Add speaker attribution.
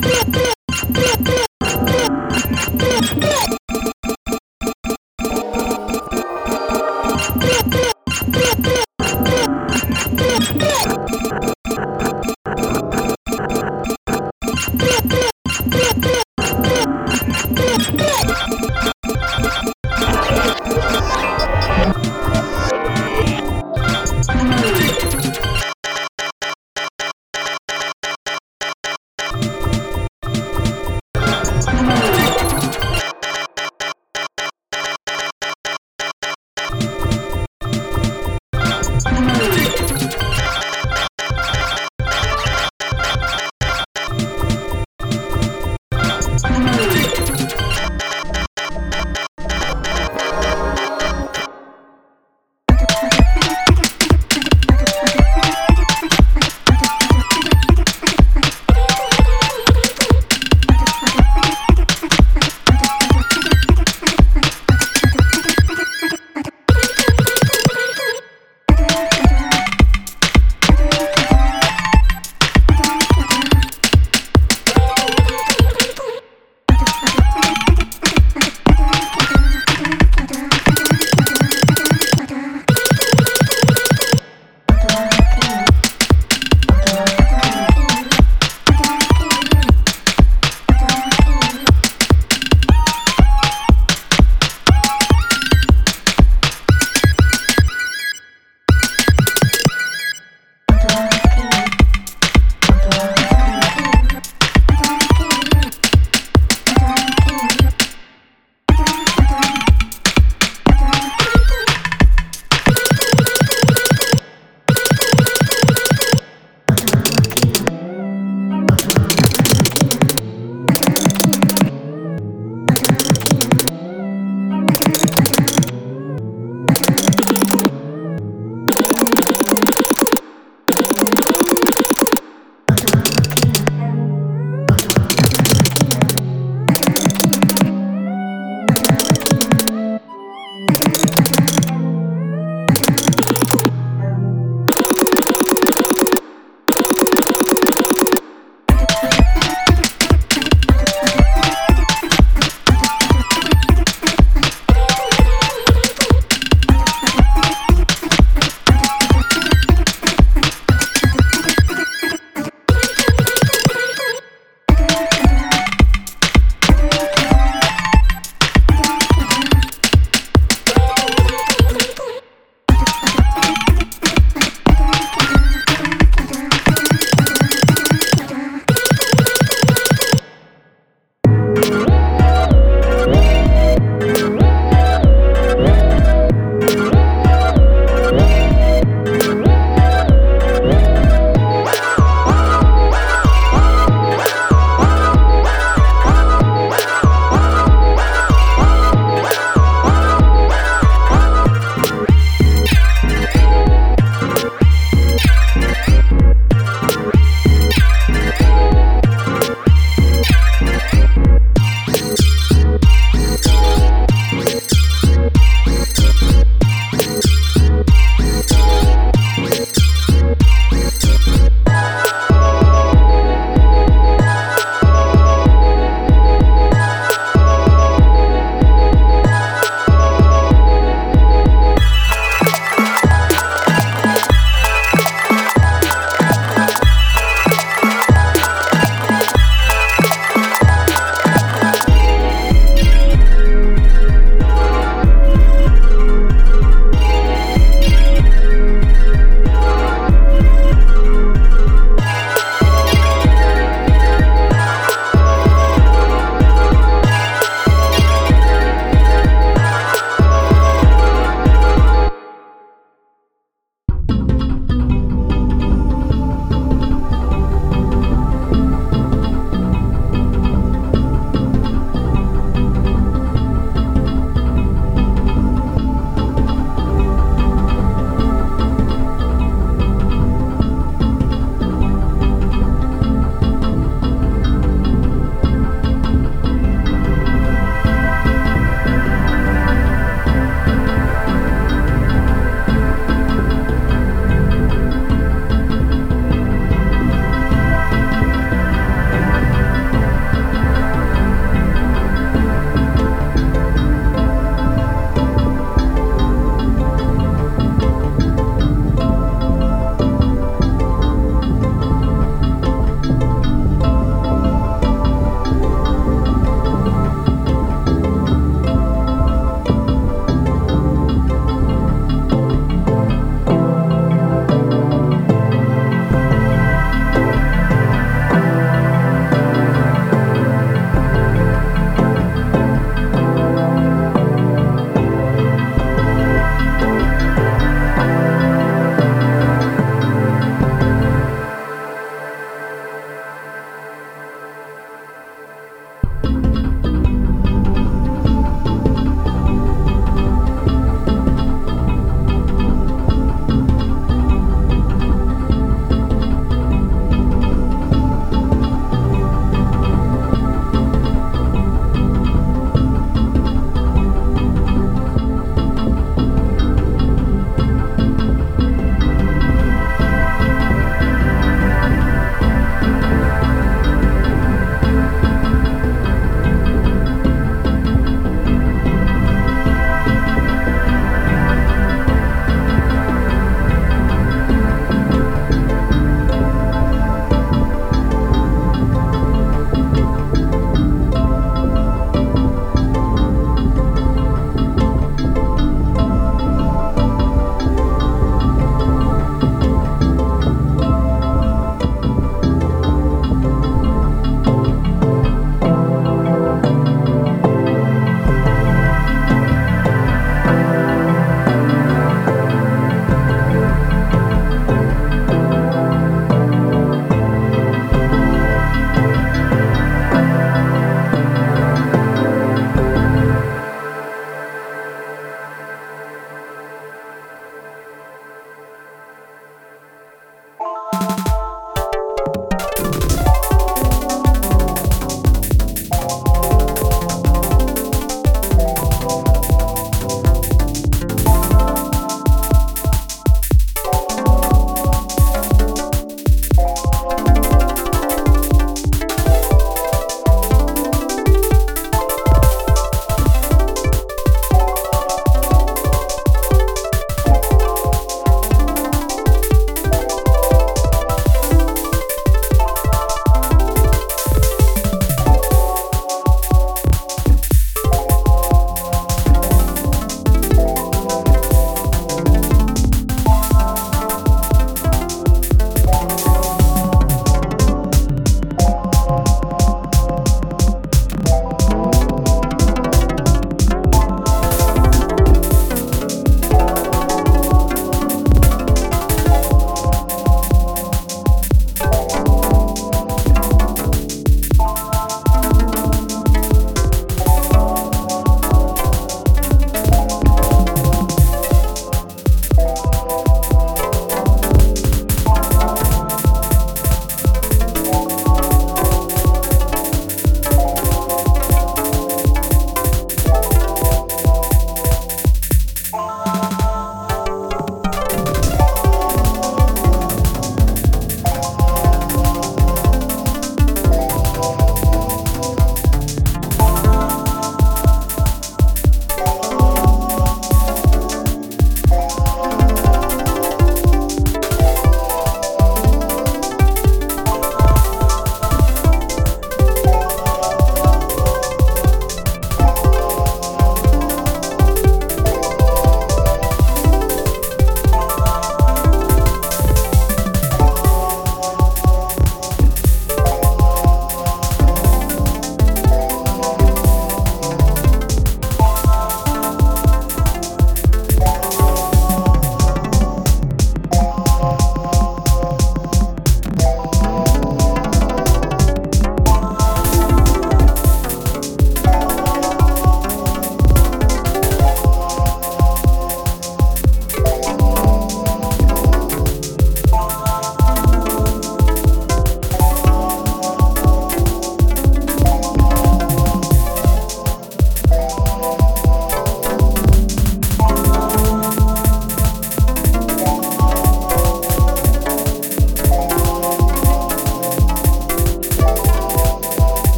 Speaker 1: Bleh, bleh.